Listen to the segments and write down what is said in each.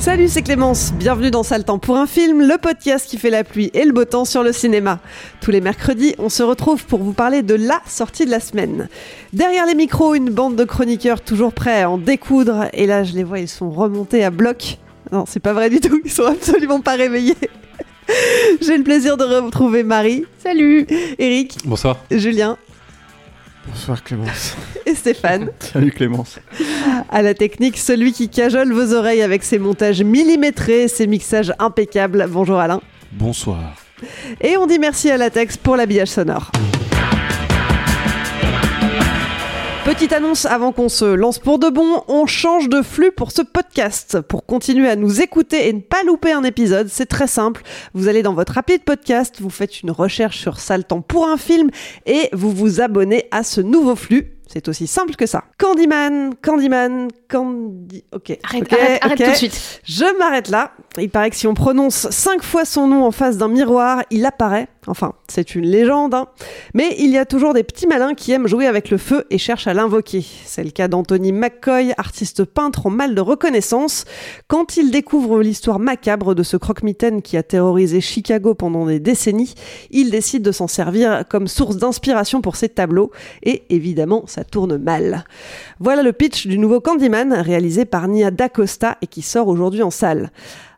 Salut, c'est Clémence. Bienvenue dans Sale Temps pour un film, le podcast qui fait la pluie et le beau temps sur le cinéma. Tous les mercredis, on se retrouve pour vous parler de la sortie de la semaine. Derrière les micros, une bande de chroniqueurs toujours prêts à en découdre. Et là, je les vois, ils sont remontés à bloc. Non, c'est pas vrai du tout, ils sont absolument pas réveillés. J'ai le plaisir de retrouver Marie. Salut Eric. Bonsoir. Julien. Bonsoir Clémence. Et Stéphane. Salut Clémence. À la technique, celui qui cajole vos oreilles avec ses montages millimétrés, ses mixages impeccables. Bonjour Alain. Bonsoir. Et on dit merci à Latex pour l'habillage sonore. Petite annonce avant qu'on se lance pour de bon, on change de flux pour ce podcast. Pour continuer à nous écouter et ne pas louper un épisode, c'est très simple. Vous allez dans votre appli de podcast, vous faites une recherche sur Sale Temps pour un film et vous vous abonnez à ce nouveau flux. C'est aussi simple que ça. Candyman, Candyman, Candy... Ok. Arrête, ok, arrête, arrête tout de suite. Je m'arrête là. Il paraît que si on prononce cinq fois son nom en face d'un miroir, il apparaît. Enfin, c'est une légende. hein. Mais il y a toujours des petits malins qui aiment jouer avec le feu et cherchent à l'invoquer. C'est le cas d'Anthony McCoy, artiste peintre en mal de reconnaissance. Quand il découvre l'histoire macabre de ce croque-mitaine qui a terrorisé Chicago pendant des décennies, il décide de s'en servir comme source d'inspiration pour ses tableaux. Et évidemment, ça tourne mal. Voilà le pitch du nouveau Candyman, réalisé par Nia DaCosta et qui sort aujourd'hui en salle.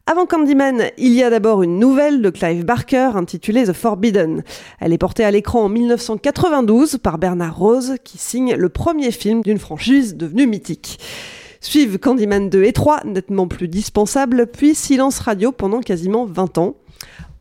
Avant Candyman, il y a d'abord une nouvelle de Clive Barker intitulée The Forbidden. Elle est portée à l'écran en 1992 par Bernard Rose qui signe le premier film d'une franchise devenue mythique. Suivent Candyman 2 et 3, nettement plus dispensables, puis Silence Radio pendant quasiment 20 ans.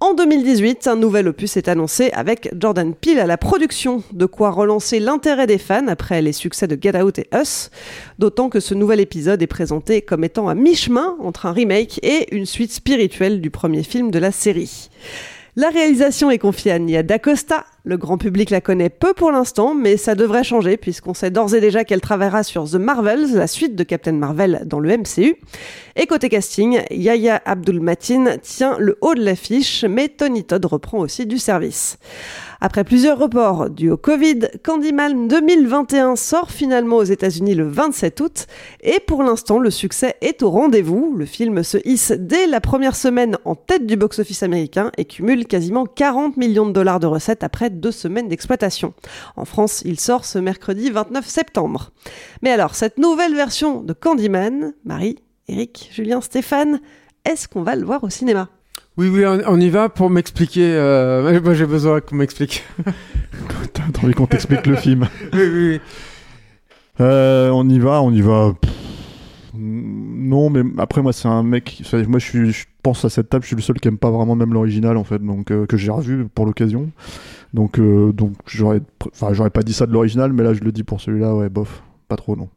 En 2018, un nouvel opus est annoncé avec Jordan Peele à la production, de quoi relancer l'intérêt des fans après les succès de Get Out et Us, d'autant que ce nouvel épisode est présenté comme étant à mi-chemin entre un remake et une suite spirituelle du premier film de la série. La réalisation est confiée à Nia DaCosta. Le grand public la connaît peu pour l'instant, mais ça devrait changer puisqu'on sait d'ores et déjà qu'elle travaillera sur The Marvels, la suite de Captain Marvel dans le MCU. Et côté casting, Yahya Abdul-Matin tient le haut de l'affiche, mais Tony Todd reprend aussi du service. Après plusieurs reports dus au Covid, Candyman 2021 sort finalement aux États-Unis le 27 août et pour l'instant le succès est au rendez-vous. Le film se hisse dès la première semaine en tête du box-office américain et cumule quasiment 40 millions de dollars de recettes après deux semaines d'exploitation. En France, il sort ce mercredi 29 septembre. Mais alors, cette nouvelle version de Candyman, Marie, Eric, Julien, Stéphane, est-ce qu'on va le voir au cinéma? Oui, oui, on, on y va pour m'expliquer. euh, Moi, j'ai besoin qu'on m'explique. T'as envie qu'on t'explique le film oui, oui, oui. Euh, On y va, on y va. Pff, Non, mais après, moi, c'est un mec. Moi, je, suis, je pense à cette table, je suis le seul qui aime pas vraiment même l'original, en fait, donc euh, que j'ai revu pour l'occasion. Donc, donc j'aurais, j'aurais pas dit ça de l'original, mais là, je le dis pour celui-là, ouais, bof, pas trop, non.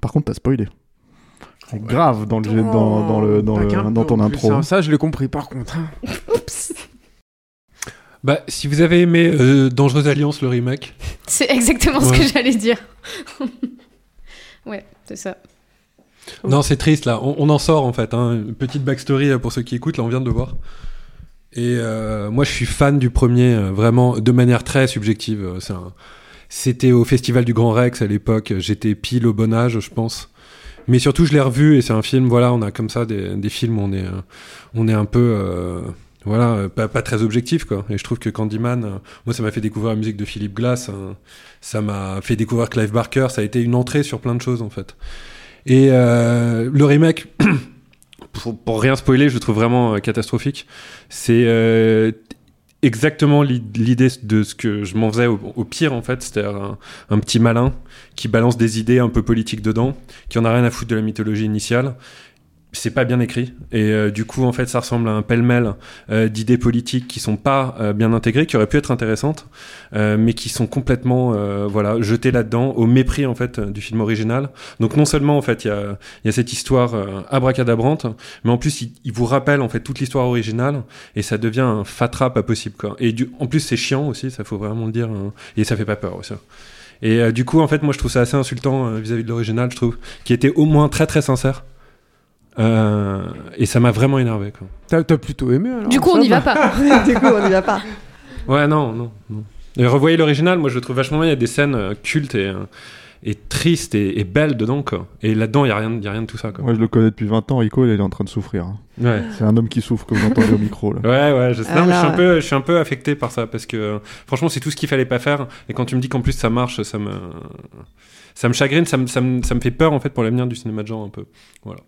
Par contre, t'as spoilé. Grave dans, le, dans, dans, le, dans, le, dans ton intro. hein. Ça, je l'ai compris par contre. hein. Bah, si vous avez aimé euh, Dangereuse Alliance, le remake. C'est exactement ce que Ouais. j'allais dire. ouais, c'est ça. Non, c'est triste là. On, on en sort en fait. Hein. Une petite backstory euh, pour ceux qui écoutent. Là, on vient de le voir. Et euh, moi, je suis fan du premier, euh, vraiment de manière très subjective. C'est un- C'était au Festival du Grand Rex à l'époque. J'étais pile au bon âge, je pense. Mais surtout, je l'ai revu et c'est un film. Voilà, on a comme ça des, films où on est, euh, on est un peu, euh, voilà, euh, pas, très objectif quoi. Et je trouve que Candyman, moi, ça m'a fait découvrir la musique de Philippe Glass. hein. ça m'a fait découvrir Clive Barker. Ça a été une entrée sur plein de choses en fait. Et le remake. Pour, pour rien spoiler, je le trouve vraiment catastrophique. C'est exactement l'i- l'idée de ce que je m'en faisais au, au pire en fait. C'était un, un petit malin qui balance des idées un peu politiques dedans, qui en a rien à foutre de la mythologie initiale. C'est pas bien écrit et euh, du coup en fait ça ressemble à un pêle-mêle euh, d'idées politiques qui sont pas euh, bien intégrées, qui auraient pu être intéressantes, euh, mais qui sont complètement euh, voilà jetées là-dedans au mépris en fait du film original. Donc non seulement en fait il y a, y a cette histoire euh, abracadabrante, mais en plus il, vous rappelle en fait toute l'histoire originale et ça devient un fatras pas possible quoi. Et du, en plus c'est chiant aussi, ça faut vraiment le dire, hein. et ça fait pas peur aussi. Et du coup, en fait, moi, je trouve ça assez insultant vis-à-vis de l'original, je trouve, qui était au moins très très sincère. Euh, et ça m'a vraiment énervé. T'as plutôt aimé alors Du coup, on n'y va pas. du coup, on n'y va pas. Ouais, non, non, non. Et revoyez l'original, moi je le trouve vachement bien. Il y a des scènes euh, cultes et, euh, et tristes et, et belles dedans, quoi. Et là-dedans, il n'y a, rien- y a rien de tout ça, quoi. Moi, je le connais depuis 20 ans. Rico, il est en train de souffrir. hein. Ouais. C'est un homme qui souffre, comme vous entendez au micro. Là. Ouais, ouais, je, sais. Non, mais je, suis un peu, je suis un peu affecté par ça parce que euh, franchement, c'est tout ce qu'il fallait pas faire. Et quand tu me dis qu'en plus ça marche, ça me, ça me chagrine, ça me, ça me, ça me fait peur en fait pour l'avenir du cinéma de genre un peu. Voilà.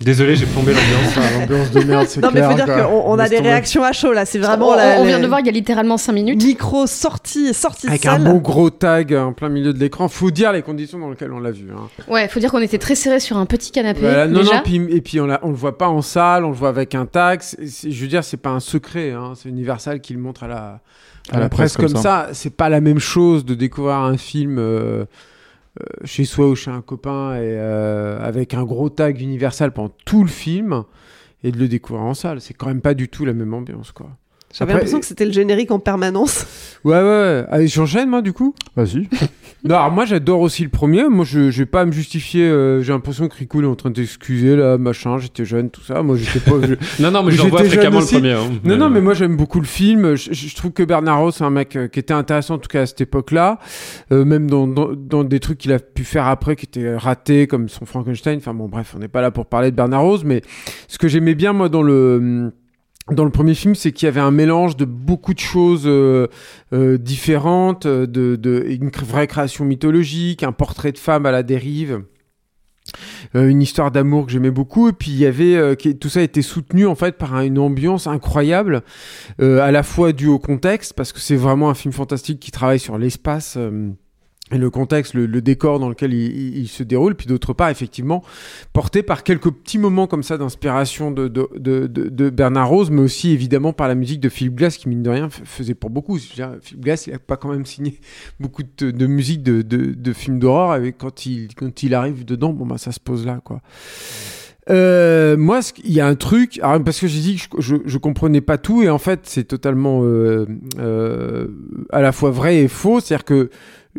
Désolé, j'ai plombé l'ambiance. Ah, L'ambiance de merde, c'est Non, mais clair. faut dire quoi. qu'on on a des tomber. réactions à chaud là. C'est On, vraiment la- on vient de voir il y a littéralement 5 minutes. micro sorti, sorti Avec un bon gros tag en plein milieu de l'écran. Faut dire les conditions dans lesquelles on l'a vu. Hein. Ouais, faut dire qu'on était très serré sur un petit canapé. Voilà, non, déjà. non, puis, et puis on, l'a- on le voit pas en salle, on le voit avec un tag. C'est- c'est- je veux dire, c'est pas un secret. Hein. C'est Universal qui le montre à la, à la presse, comme ça. C'est pas la même chose de découvrir un film euh, chez soi ou chez un copain et euh, avec un gros tag Universal pendant tout le film et de le découvrir en salle. C'est quand même pas du tout la même ambiance, quoi. J'avais l'impression que c'était le générique en permanence. Ouais, ouais, ouais. Allez, j'enchaîne, moi, du coup? Vas-y. Non, alors moi j'adore aussi le premier. Moi je, je vais pas à me justifier. euh, J'ai l'impression que Rico il est en train de t'excuser là, machin. J'étais jeune, tout ça. Moi j'étais pas. je- Non, non, mais je le J'étais revois jeune fréquemment le aussi. premier. hein. Non, non, mais moi j'aime beaucoup le film. Je, je- je trouve que Bernard Ross c'est un mec euh, qui était intéressant en tout cas à cette époque-là. Euh, même dans, dans, dans des trucs qu'il a pu faire après qui étaient ratés comme son Frankenstein. Enfin bon, bref, on n'est pas là pour parler de Bernard Rose, mais ce que j'aimais bien moi dans le dans le premier film, c'est qu'il y avait un mélange de beaucoup de choses euh, euh, différentes, euh, de, de une vraie création mythologique, un portrait de femme à la dérive. euh, une histoire d'amour que j'aimais beaucoup et puis il y avait euh, tout ça était soutenu en fait par un- une ambiance incroyable euh, à la fois due au contexte parce que c'est vraiment un film fantastique qui travaille sur l'espace euh, et le contexte, le, le décor dans lequel il, il- se déroule, puis d'autre part, effectivement, porté par quelques petits moments comme ça d'inspiration de, de, de, de- Bernard Rose, mais aussi évidemment par la musique de Philip Glass, qui mine de rien faisait pour beaucoup. Dire, Philip Glass, il a pas quand même signé beaucoup de, musique de, films d'horreur, et quand il, quand il arrive dedans, bon, bah, ça se pose là, quoi. Euh, moi, il y a un truc, alors, parce que j'ai dit que je, je, je comprenais pas tout, et en fait, c'est totalement euh, euh, à la fois vrai et faux. C'est-à-dire que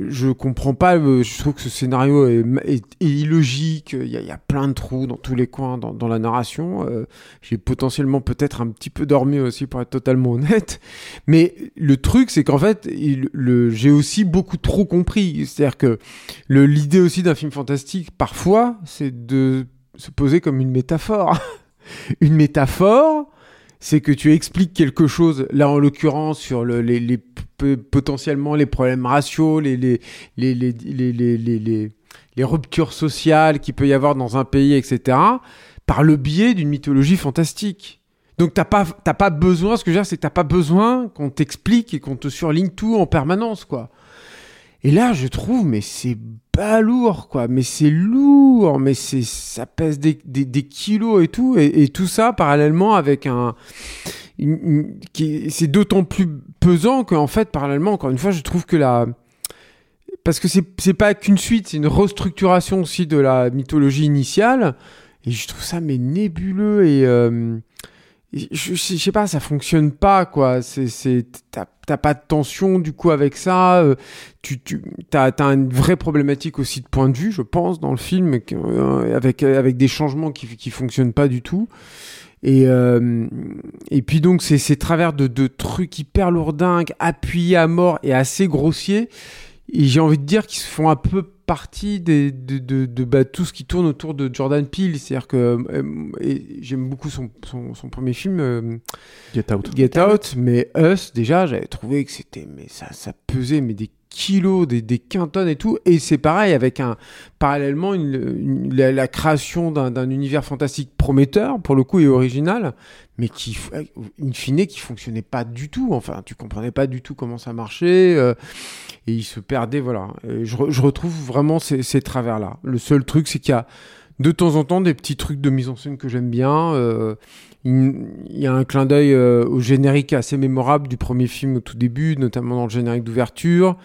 je comprends pas, euh, je trouve que ce scénario est, illogique, il y, a, plein de trous dans tous les coins dans, la narration. Euh, j'ai potentiellement peut-être un petit peu dormi aussi, pour être totalement honnête. Mais le truc, c'est qu'en fait, j'ai aussi beaucoup trop compris. C'est-à-dire que l'idée aussi d'un film fantastique, parfois, c'est de se poser comme une métaphore. une métaphore, c'est que tu expliques quelque chose, là en l'occurrence sur le, les, potentiellement les problèmes raciaux, les, les, les, les, les ruptures sociales qu'il peut y avoir dans un pays, etc., par le biais d'une mythologie fantastique. Donc t'as pas, pas besoin, ce que je veux dire, c'est que t'as pas besoin qu'on t'explique et qu'on te surligne tout en permanence, quoi. Et là, je trouve, mais c'est pas lourd, quoi. Mais c'est lourd, mais c'est, ça pèse des, kilos et tout. Et tout ça parallèlement avec un, c'est d'autant plus pesant qu'en fait, parallèlement, encore une fois, je trouve que la. Parce que c'est, pas qu'une suite, c'est une restructuration aussi de la mythologie initiale. Et je trouve ça, mais nébuleux et. euh, je, je, sais pas, ça fonctionne pas, quoi. C'est, t'as, pas de tension, du coup, avec ça. Euh, tu, t'as, t'as une vraie problématique aussi de point de vue, je pense, dans le film, euh, avec, avec des changements qui, qui fonctionnent pas du tout. Et, euh, et puis donc, c'est ces travers de, de trucs hyper lourdingues, appuyés à mort et assez grossiers. Et j'ai envie de dire qu'ils se font un peu partie des, de, de, de bah, tout ce qui tourne autour de Jordan Peele. C'est-à-dire que euh, j'aime beaucoup son, son, son premier film, euh, Get Out. Get Out, mais Us, déjà, j'avais trouvé que c'était, mais ça, ça pesait, mais des kilos, des, des et tout. Et c'est pareil avec un, parallèlement, une, une- la, création d'un, univers fantastique prometteur, pour le coup, et original, mais qui, in fine, qui fonctionnait pas du tout. Enfin, tu comprenais pas du tout comment ça marchait. euh, et il se perdait, voilà. Et je, je retrouve vraiment ces, ces travers-là. Le seul truc, c'est qu'il y a de temps en temps des petits trucs de mise en scène que j'aime bien. Euh, il y a un clin d'œil euh, au générique assez mémorable du premier film au tout début, notamment dans le générique d'ouverture.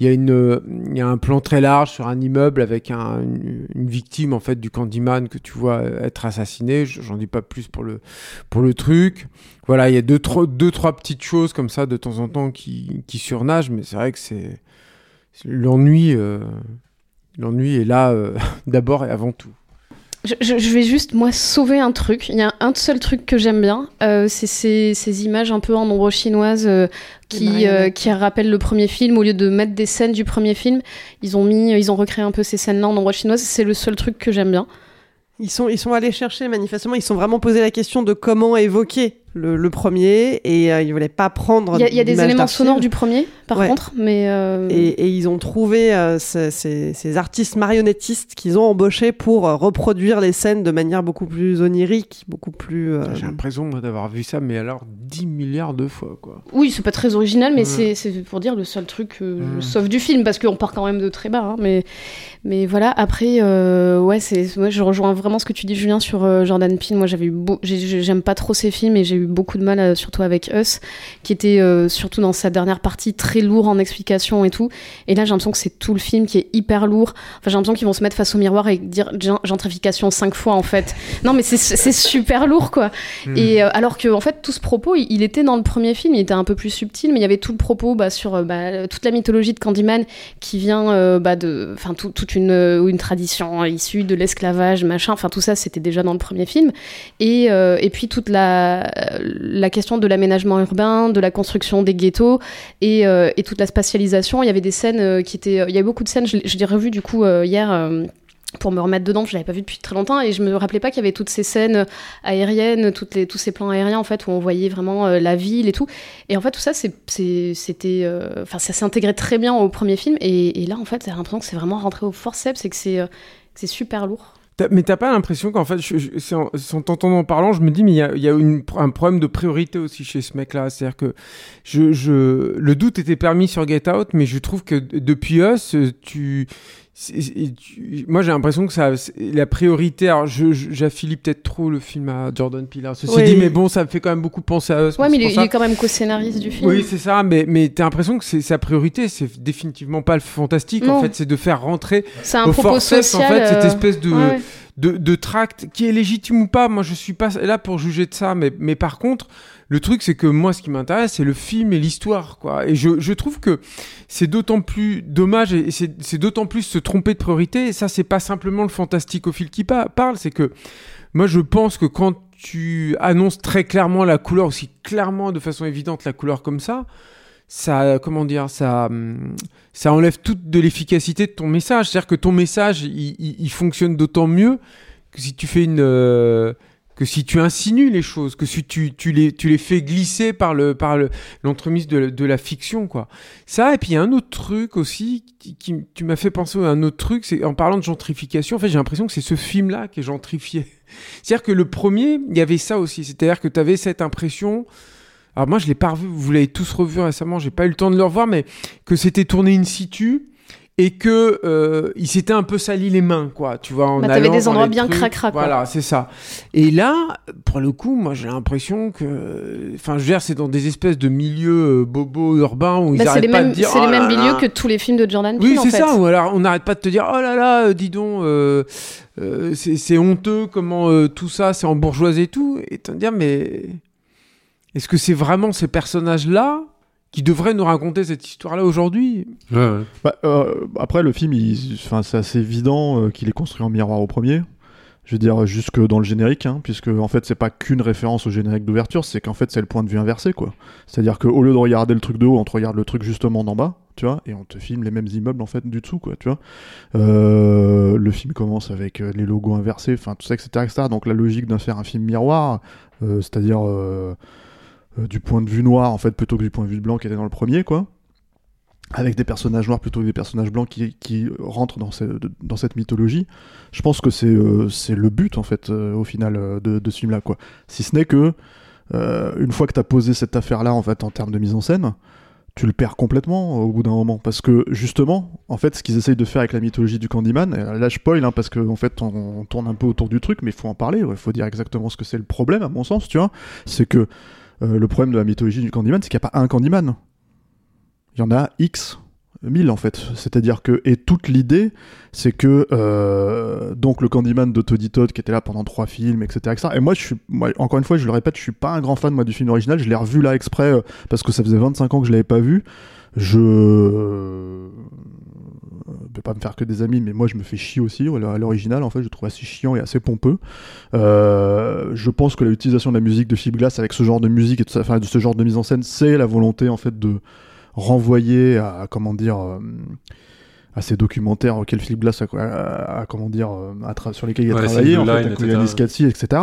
Il y a une, il y a un plan très large sur un immeuble avec un- une, victime en fait du Candyman que tu vois euh, être assassiné. Je- J'en dis pas plus pour le pour le truc. Voilà, il y a deux trois, deux trois petites choses comme ça de temps en temps qui qui surnagent, mais c'est vrai que c'est l'ennui. euh, l'ennui est là d'abord et avant tout. Je, je- vais juste, moi, sauver un truc. Il y a un seul truc que j'aime bien, euh, c'est ces, ces images un peu en ombre chinoise euh, qui, euh, qui rappellent le premier film. Au lieu de mettre des scènes du premier film, ils ont mis, ils ont recréé un peu ces scènes-là en ombre chinoise. C'est le seul truc que j'aime bien. Ils sont, ils sont allés chercher, manifestement, ils sont vraiment posé la question de comment évoquer le, le premier et euh, ils voulaient pas prendre. Il y a, il y a des éléments sonores du premier, par Ouais. contre, mais euh, Et, et ils ont trouvé euh, ce- ces, ces artistes marionnettistes qu'ils ont embauchés pour euh, reproduire les scènes de manière beaucoup plus onirique, beaucoup plus. euh, J'ai l'impression d'avoir vu ça, mais alors 10 milliards de fois quoi. oui, c'est pas très original, mais Ouais. c'est- c'est pour dire le seul truc sauve du film, parce qu'on part quand même de très bas. hein, mais, mais voilà, après, euh, ouais, c'est, ouais, je rejoins vraiment ce que tu dis, Julien, sur euh, Jordan Peele. Moi, j'avais eu beau- j'ai- j'ai- j'aime pas trop ses films et j'ai eu beaucoup de mal, euh, surtout avec Us, qui était euh, surtout dans sa dernière partie très lourd en explications et tout. Et là, j'ai l'impression que c'est tout le film qui est hyper lourd. Enfin, j'ai l'impression qu'ils vont se mettre face au miroir et dire gen- gentrification cinq fois en fait. Non, mais c'est- super lourd quoi. Hmm. Et euh, alors que en fait tout ce propos, il, il était dans le premier film, il était un peu plus subtil, mais il y avait tout le propos bah, sur bah, toute la mythologie de Candyman qui vient euh, bah, de, enfin tout- toute une une tradition issue de l'esclavage, machin. Enfin tout ça, c'était déjà dans le premier film. Et euh, et puis toute la la question de l'aménagement urbain, de la construction des ghettos et, euh, et toute la spatialisation. Il y avait des scènes euh, qui étaient, il y a beaucoup de scènes. Je, je l'ai revu du coup euh, hier. euh, pour me remettre dedans, je l'avais pas vu depuis très longtemps et je me rappelais pas qu'il y avait toutes ces scènes aériennes, les, tous ces plans aériens en fait où on voyait vraiment euh, la ville et tout. Et en fait tout ça c'était, euh, enfin ça s'intégrait très bien au premier film et, là en fait j'ai l'impression que c'est vraiment rentré au forceps et que c'est, euh, c'est super lourd. Mais t'as pas l'impression qu'en fait, je, je- en, t'entendant en parlant, je me dis, mais il y a, y a une- un problème de priorité aussi chez ce mec-là. C'est-à-dire que je, je, le doute était permis sur Get Out, mais je trouve que depuis Us, tu- moi j'ai l'impression que ça, la priorité, alors j'affilie peut-être trop le film à Jordan Peele. hein. Ceci Oui. dit, mais bon, ça me fait quand même beaucoup penser à. Ouais mais il est, il quand même co-scénariste du film. oui, c'est ça, mais, mais t'as l'impression que c'est sa priorité, c'est définitivement pas le fantastique. En fait, c'est de faire rentrer un au forceps, en fait, cette euh, espèce de, ouais, ouais. de, de tract qui est légitime ou pas. Moi, je suis pas là pour juger de ça, mais, mais par contre, le truc, c'est que moi, ce qui m'intéresse, c'est le film et l'histoire, quoi. Et je, trouve que c'est d'autant plus dommage et c'est d'autant plus se tromper de priorité. Et ça, c'est pas simplement le fantasticophile qui pa- parle, c'est que moi, je pense que quand tu annonces très clairement la couleur, aussi clairement, de façon évidente, la couleur comme ça, ça, comment dire, ça, hum, ça enlève toute de l'efficacité de ton message. C'est-à-dire que ton message, il fonctionne d'autant mieux que si tu fais une, euh, que si tu insinues les choses, que si tu, tu les, fais glisser par le, par le, l'entremise de, la fiction, quoi. Ça, et puis il y a un autre truc aussi qui, qui tu m'as fait penser à un autre truc, c'est en parlant de gentrification, en fait, j'ai l'impression que c'est ce film-là qui est gentrifié. C'est-à-dire que le premier, il y avait ça aussi. C'est-à-dire que tu avais cette impression, alors moi je l'ai pas revu, vous l'avez tous revu récemment, j'ai pas eu le temps de le revoir, mais que c'était tourné in situ et que euh, il s'était un peu sali les mains, quoi. Tu vois, en Bah, allant des endroits bien cracra. Voilà, c'est ça. Et là, pour le coup, moi j'ai l'impression que, enfin, je veux dire, c'est dans des espèces de milieux euh, bobos urbains où ils Bah, c'est arrêtent les pas mêmes, de dire. c'est les oh mêmes milieux que tous les films de Jordan Peele Oui, en c'est ça. Ou alors on n'arrête pas de te dire oh là là, euh, dis donc, euh, euh, c'est honteux comment euh, tout ça, c'est embourgeoisé et tout. Et te dire mais est-ce que c'est vraiment ces personnages-là qui devraient nous raconter cette histoire-là aujourd'hui Bah, euh, après, le film, c'est assez évident euh, qu'il est construit en miroir au premier. Je veux dire, jusque dans le générique, hein, puisque en fait, c'est pas qu'une référence au générique d'ouverture, c'est qu'en fait, c'est le point de vue inversé, quoi. C'est-à-dire qu'au lieu de regarder le truc de haut, on te regarde le truc justement d'en bas. tu vois, et on te filme les mêmes immeubles en fait du dessous, quoi, tu vois. Euh, le film commence avec les logos inversés, enfin tout ça, etc., etc. Donc la logique d'en faire un film miroir, euh, c'est-à-dire euh, du point de vue noir en fait plutôt que du point de vue blanc qui était dans le premier, quoi. Avec des personnages noirs plutôt que des personnages blancs qui, qui rentrent dans, dans cette mythologie. Je pense que c'est euh, le but en fait euh, au final euh, de, de ce film-là, quoi. Si ce n'est que euh, une fois que tu as posé cette affaire-là en fait en termes de mise en scène, tu le perds complètement euh, au bout d'un moment parce que justement en fait ce qu'ils essayent de faire avec la mythologie du Candyman là je spoil hein, parce que en fait on, on tourne un peu autour du truc mais il faut en parler il faut dire exactement ce que c'est le problème à mon sens tu vois c'est que euh, le problème de la mythologie du Candyman c'est qu'il n'y a pas un Candyman. Il y en a X mille en fait. C'est-à-dire que et toute l'idée c'est que euh, donc le Candyman de Toddy Todd qui était là pendant trois films etc, et moi je suis encore une fois je le répète je suis pas un grand fan moi du film original. Je l'ai revu là exprès euh, parce que ça faisait 25 ans que je l'avais pas vu. Je je vais pas me faire que des amis mais moi je me fais chier aussi. À l'original en fait je trouve assez chiant et assez pompeux. Euh, je pense que l'utilisation de la musique de Philip Glass avec ce genre de musique et de, enfin, de ce genre de mise en scène c'est la volonté en fait de renvoyer à comment dire euh, à ces documentaires auxquels Philip Glass a, a- a- comment dire euh, a sur lesquels il a Ouais, travaillé en Single fait Line, avec Katsi etc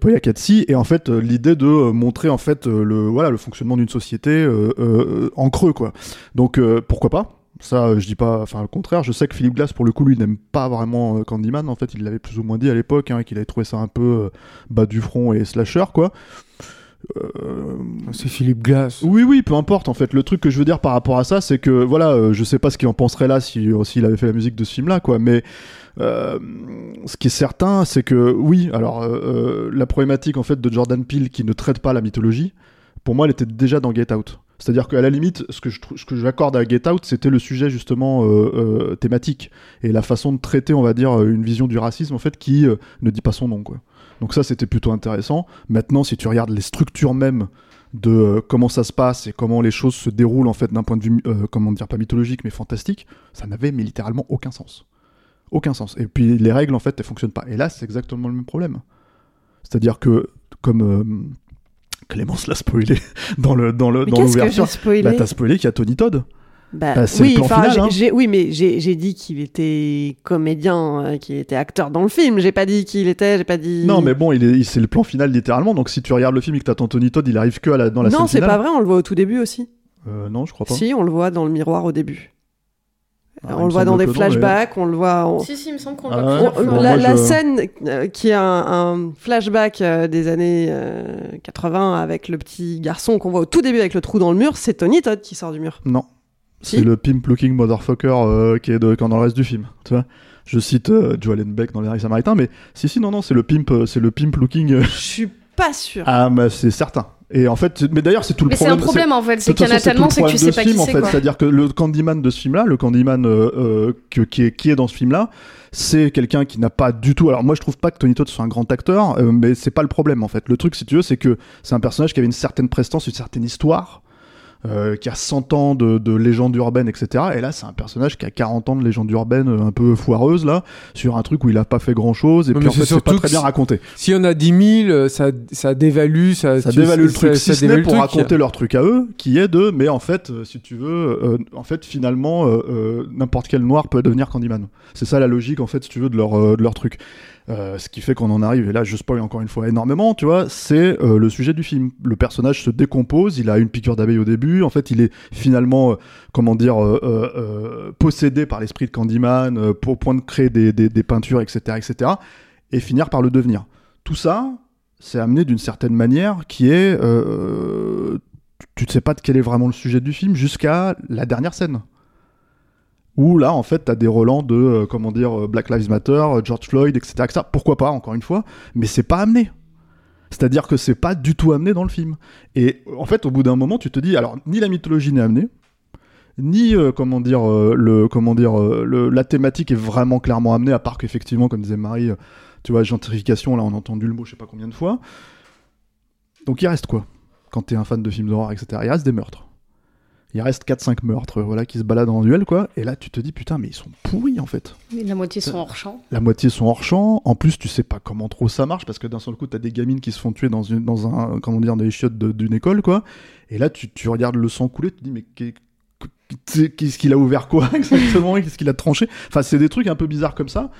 Poya Katsi et en fait l'idée de montrer en fait le voilà le fonctionnement d'une société euh, en creux quoi. Donc pourquoi pas? Ça euh, je dis pas enfin le contraire je sais que Philip Glass pour le coup lui n'aime pas vraiment euh, Candyman en fait il l'avait plus ou moins dit à l'époque hein, qu'il avait trouvé ça un peu euh, bas du front et slasher quoi Euh, C'est Philippe Glass. oui, oui, peu importe. En fait, le truc que je veux dire par rapport à ça, c'est que voilà, euh, je sais pas ce qu'il en penserait là si s'il avait fait la musique de ce film-là, quoi. Mais euh, ce qui est certain, c'est que oui. Alors, la problématique en fait de Jordan Peele qui ne traite pas la mythologie, pour moi, elle était déjà dans Get Out. C'est-à-dire qu'à la limite, ce que je j'accorde à Get Out, c'était le sujet justement euh, euh, thématique et la façon de traiter, on va dire, euh, une vision du racisme en fait qui ne dit pas son nom. Donc ça, c'était plutôt intéressant. Maintenant, si tu regardes les structures même de comment ça se passe et comment les choses se déroulent en fait d'un point de vue, comment dire, pas mythologique mais fantastique, ça n'avait littéralement aucun sens. Aucun sens. Et puis les règles en fait, elles fonctionnent pas. Et là, c'est exactement le même problème. C'est-à-dire que, comme Clémence l'a spoilé dans le dans le Mais dans l'ouverture, bah, t'as spoilé qu'il y a Tony Todd. Bah, Bah, c'est oui, le plan final, hein. oui, mais j'ai dit qu'il était comédien, euh, qu'il était acteur dans le film. J'ai pas dit qu'il était, j'ai pas dit. Non, mais bon, il est, il- c'est le plan final littéralement. Donc si tu regardes le film et que t'attends Tony Todd, il arrive que à la, dans la non, scène c'est finale. pas vrai. On le voit au tout début aussi. Euh, non, je crois pas. Si, on le voit dans le miroir au début. Ah, on le voit dans des que non, mais- flashbacks, on le voit. en- Si, si, il me semble qu'on Ah le ouais voit On- la, moi, la je- scène euh, qui est un, un flashback euh, des années euh, 80 avec le petit garçon qu'on voit au tout début avec le trou dans le mur, c'est Tony Todd qui sort du mur. Non. Si. C'est le pimp looking motherfucker euh, qui est de, quand dans le reste du film. Tu vois Je cite euh, Joe Allen Beck dans Les Rails Samaritains, mais si, si, non, non, c'est le pimp, euh, c'est le pimp looking. euh, Je suis pas sûr. Ah, mais c'est certain. Et en fait, mais d'ailleurs, c'est tout le Mais c'est un problème. problème en fait, c'est qu'il y en a tellement, le c'est que tu problème sais pas film, qui en c'est fait. quoi. C'est-à-dire que le Candyman de ce film-là, le Candyman euh, euh, que- qui, est, qui est dans ce film-là, c'est quelqu'un qui n'a pas du tout. Alors moi, je trouve pas que Tony Todd soit un grand acteur, euh, mais c'est pas le problème en fait. Le truc, si tu veux, c'est que c'est un personnage qui avait une certaine prestance, une certaine histoire. Euh, qui a 100 ans de, de légende urbaine, etc. Et là, c'est un personnage qui a 40 ans de légende urbaine euh, un peu foireuse, là, sur un truc où il a pas fait grand chose, et Non, puis en fait, c'est pas très bien raconté. S'il y en a 10 000, euh, ça, ça dévalue, ça, Ça tu- dévalue le truc, si ça ce pour le truc. raconter leur truc à eux, qui est de, mais en fait, euh, si tu veux, euh, en fait, finalement, euh, euh, n'importe quel noir peut devenir Candyman. C'est ça la logique, en fait, si tu veux, de leur, euh, de leur truc. Euh, ce qui fait qu'on en arrive, et là je spoil encore une fois énormément, tu vois, c'est euh, le sujet du film. Le personnage se décompose, il a une piqûre d'abeille au début, en fait il est finalement, euh, comment dire, possédé par l'esprit de Candyman, pour, point de créer des, des- peintures, etc., etc., et finir par le devenir. Tout ça, c'est amené d'une certaine manière qui est, tu ne sais pas de quel est vraiment le sujet du film jusqu'à la dernière scène où là en fait t'as des relents de euh, comment dire euh, Black Lives Matter, euh, George Floyd, etc.. Pourquoi pas encore une fois, mais c'est pas amené. C'est-à-dire que c'est pas du tout amené dans le film. Et en fait, au bout d'un moment, tu te dis, alors ni la mythologie n'est amenée, ni comment dire le comment dire la thématique est vraiment clairement amenée, à part qu'effectivement, comme disait Marie, tu vois, gentrification, là on a entendu le mot, je sais pas combien de fois. Donc il reste quoi Quand t'es un fan de films d'horreur, etc. Il reste des meurtres. Il reste 4-5 meurtres, voilà, qui se baladent en duel, quoi. Et là, tu te dis, putain, mais ils sont pourris, en fait. La moitié sont hors champ. La moitié sont hors champ. En plus, tu sais pas comment trop ça marche parce que d'un seul coup, t'as des gamines qui se font tuer dans, une, dans un, comment dire, dans les chiottes d'une école, quoi. Et là, tu, tu regardes le sang couler, tu te dis, mais qu'est- qu'est-ce qu'il a ouvert quoi exactement Qu'est-ce qu'il a tranché Enfin, c'est des trucs un peu bizarres comme ça.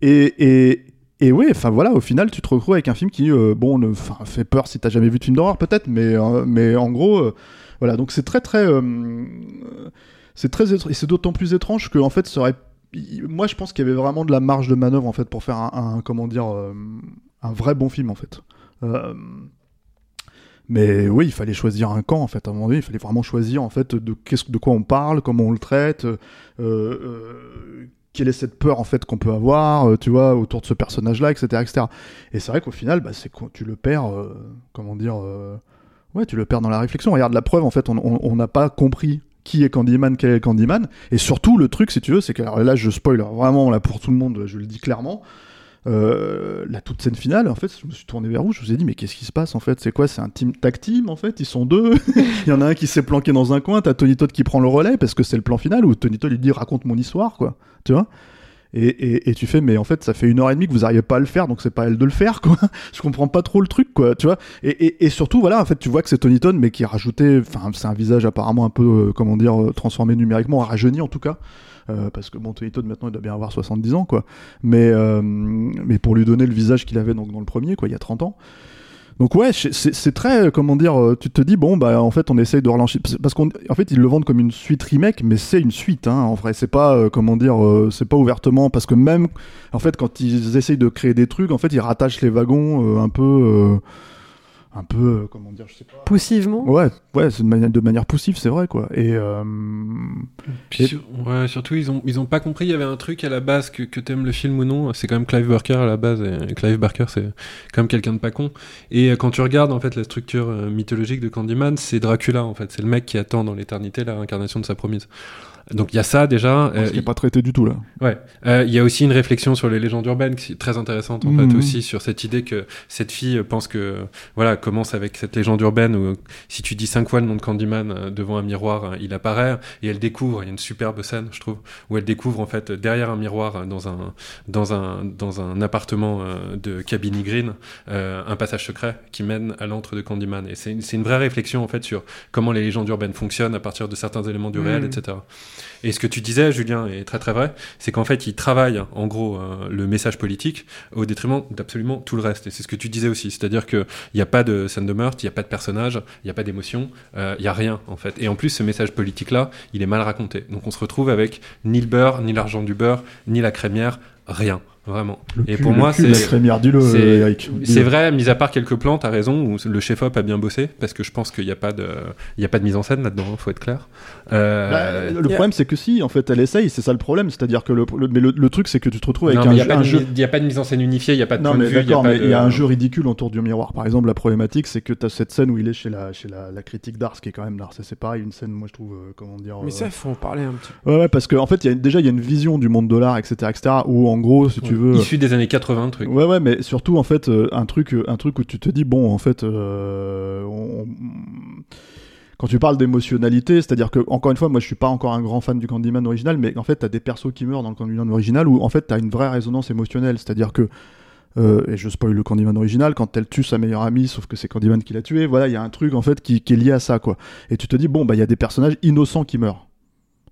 Et, et, et ouais, enfin voilà, au final, tu te retrouves avec un film qui, euh, bon, ne, fait peur si t'as jamais vu de film d'horreur peut-être, mais, euh, mais en gros, euh, voilà. Donc c'est très très, euh, c'est très et c'est d'autant plus étrange que en fait, ça moi je pense qu'il y avait vraiment de la marge de manœuvre en fait pour faire un, comment dire, un vrai bon film en fait. Mais oui, il fallait choisir un camp en fait. À un moment donné, il fallait vraiment choisir en fait de de quoi on parle, comment on le traite, quelle est cette peur en fait qu'on peut avoir, euh, tu vois, autour de ce personnage-là, etc., etc. Et c'est vrai qu'au final, bah, c'est quand tu le perds, euh, comment dire, euh, ouais, tu le perds dans la réflexion. Regarde la preuve, en fait, on- n'a pas compris qui est Candyman, quel est Candyman, et surtout le truc, si tu veux, c'est que alors là, je spoil vraiment là pour tout le monde, je le dis clairement. Euh, la toute scène finale, en fait, je me suis tourné vers vous, je vous ai dit, mais qu'est-ce qui se passe en fait? C'est quoi? C'est un team tag team en fait? Ils sont deux? Il y en a un qui s'est planqué dans un coin, t'as Tony Todd qui prend le relais parce que c'est le plan final où Tony Todd lui dit raconte mon histoire, quoi. Tu vois? Et, et, et tu fais, mais en fait, ça fait une heure et demie que vous arrivez pas à le faire, donc c'est pas elle de le faire, quoi. Je comprends pas trop le truc, quoi, tu vois? Et, et, surtout, voilà, en fait, tu vois que c'est Tony Todd, mais qui a rajouté, enfin, c'est un visage apparemment un peu, euh, comment dire, euh, transformé numériquement, rajeuni en tout cas. Euh, parce que bon, Tony maintenant il doit bien avoir 70 ans quoi, mais euh, mais pour lui donner le visage qu'il avait donc dans le premier quoi, il y a 30 ans. Donc ouais, c'est- très euh, comment dire, tu te dis bon bah en fait on essaye de relancer. Parce qu'en en fait ils le vendent comme une suite remake, mais c'est une suite hein, en vrai, c'est pas comment dire, c'est pas ouvertement parce que même en fait quand ils essayent de créer des trucs, en fait ils rattachent les wagons un peu un peu euh, comment dire, je sais pas. Poussivement. Ouais, ouais, c'est de manière, de manière poussive, c'est vrai quoi. Et, euh, Puis et- sur- ouais, surtout, ils ont, ils ont pas compris. Il y avait un truc à la base que, que t'aimes le film ou non. C'est quand même Clive Barker à la base. Et Clive Barker, c'est quand même quelqu'un de pas con. Et euh, quand tu regardes en fait la structure euh, mythologique de Candyman, c'est Dracula en fait. C'est le mec qui attend dans l'éternité la réincarnation de sa promise. Donc il y a ça déjà. ce qui est pas traité du tout là. Ouais. Euh, Il y a aussi une réflexion sur les légendes urbaines qui est très intéressante en fait aussi sur cette idée que cette fille pense que voilà commence avec cette légende urbaine où si tu dis cinq fois le nom de Candyman euh, devant un miroir, euh, il apparaît et elle découvre. Il y a une superbe scène je trouve où elle découvre en fait derrière un miroir dans un dans un dans un appartement de Cabini Green un passage secret qui mène à l'antre de Candyman et c'est une, c'est une vraie réflexion en fait sur comment les légendes urbaines fonctionnent à partir de certains éléments du réel Mhm. etc. Et ce que tu disais, Julien, est très très vrai, c'est qu'en fait, il travaille en gros euh, le message politique au détriment d'absolument tout le reste. Et c'est ce que tu disais aussi, c'est-à-dire qu'il n'y a pas de scène de meurtre, il n'y a pas de personnage, il n'y a pas d'émotion, euh, il n'y a rien en fait. Et en plus, ce message politique-là, il est mal raconté. Donc on se retrouve avec ni le beurre, ni l'argent du beurre, ni la crémière, rien. Vraiment. Le et cul- pour le moi, c'est. c'est- Eric, dis-le. C'est vrai, mis à part quelques plans, t'as raison, où le chef-op a bien bossé, parce que je pense qu'il n'y a, pas de- il y a pas de mise en scène là-dedans, il faut être clair. Euh, Bah, le problème, c'est que si, en fait, elle essaye, c'est ça le problème. C'est-à-dire que le, le- mais le, le truc, c'est que tu te retrouves avec Non, un, il n'y a, jeu- pas un de- jeu. il y a pas de mise en scène unifiée, il n'y a pas de Non, point mais vue, il y a d'accord, mais de- il y a un jeu ridicule autour du miroir. Par exemple, la problématique, c'est que tu as cette scène où il est chez la, chez la, la critique d'art, ce qui est quand même d'art. C'est pareil, une scène, moi, je trouve, euh, comment dire. Mais euh, ça, il faut en parler un petit peu. Ouais, ouais, parce qu'en en fait, y a, déjà, il y a une vision du monde de l'art, etc., etc., où, en gros, si tu veux. Issu des années 80, le truc. Ouais, ouais, mais surtout, en fait, euh, un, truc, euh, un truc où tu te dis, bon, en fait, euh, on- quand tu parles d'émotionnalité, c'est-à-dire que, encore une fois, moi je suis pas encore un grand fan du Candyman original, mais en fait, t'as des persos qui meurent dans le Candyman original où, en fait, t'as une vraie résonance émotionnelle, c'est-à-dire que. euh, et je spoil le Candyman original, quand elle tue sa meilleure amie, sauf que c'est Candyman qui l'a tué, voilà, il y a un truc en fait qui, qui est lié à ça, quoi. Et tu te dis, bon, bah, il y a des personnages innocents qui meurent.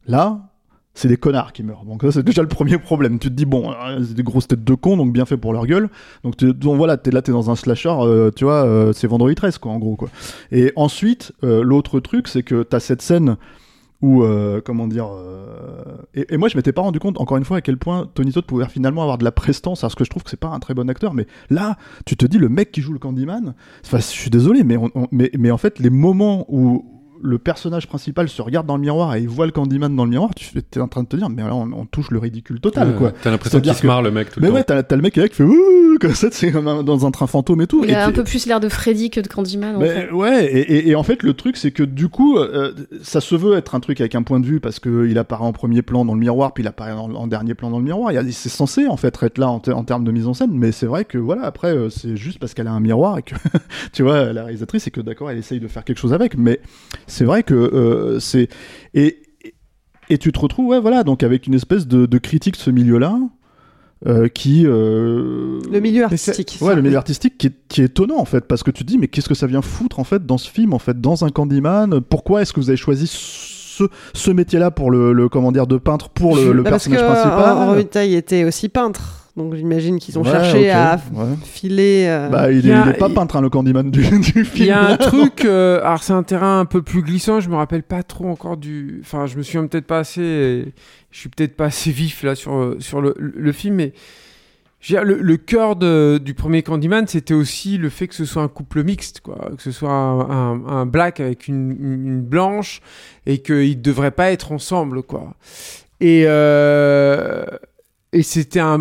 Là, c'est des connards qui meurent. Donc ça, c'est déjà le premier problème. Tu te dis, bon, euh, c'est des grosses têtes de cons, donc bien fait pour leur gueule. Donc, tu- voilà, t'es là, t'es dans un slasher, euh, tu vois, euh, c'est vendredi 13, quoi, en gros, quoi. Et ensuite, euh, l'autre truc, c'est que t'as cette scène où, comment dire, et, et moi je m'étais pas rendu compte, encore une fois, à quel point Tony Todd pouvait finalement avoir de la prestance, parce que je trouve que c'est pas un très bon acteur, mais là, tu te dis, le mec qui joue le Candyman, enfin, je suis désolé, mais, mais, mais en fait, les moments où le personnage principal se regarde dans le miroir et il voit le Candyman dans le miroir, tu es en train de te dire, mais là, on, on touche le ridicule total, Ouais, quoi. t'as l'impression qu'il se marre, le mec, tout le mais temps. ouais, t'as le mec qui est là qui fait ouh, comme ça, c'est dans un train fantôme et tout. Il et a un peu plus l'air de Freddy que de Candyman. en mais fait. ouais, et, et- et en fait, le truc, c'est que du coup, euh, ça se veut être un truc avec un point de vue parce qu'il apparaît en premier plan dans le miroir, puis il apparaît en, en dernier plan dans le miroir. C'est censé en fait être là en, te- en termes de mise en scène, mais c'est vrai que voilà, après, euh, c'est juste parce qu'elle a un miroir et que tu vois, la réalisatrice, c'est que d'accord, elle essaye de faire quelque chose avec, mais c'est vrai que euh, c'est et, et tu te retrouves, ouais, voilà, donc avec une espèce de, de critique de ce milieu-là. euh, qui euh, Le milieu artistique. Ouais, le milieu artistique qui est, qui est étonnant en fait, parce que tu te dis, mais qu'est-ce que ça vient foutre en fait dans ce film, en fait, dans un Candyman? Pourquoi est-ce que vous avez choisi ce, ce métier-là pour le, le comment dire de peintre pour le, le Bah, parce personnage que principal? Henri Robitaille était aussi peintre. Donc j'imagine qu'ils ont Ouais, cherché à ouais. filer. euh, Bah, il, est, a- il est pas peintre, hein, le Candyman du, du film. Il y a un là. truc, euh, alors c'est un terrain un peu plus glissant, je me rappelle pas trop encore du. Enfin, je me souviens peut-être pas assez. Je suis peut-être pas assez vif là sur, euh, sur le, le film, mais. je veux dire, Le, le cœur de- du premier Candyman, c'était aussi le fait que ce soit un couple mixte, quoi. Que ce soit un, un- un black avec une, une- une blanche et qu'ils ne devraient pas être ensemble, quoi. Et, euh, et c'était un.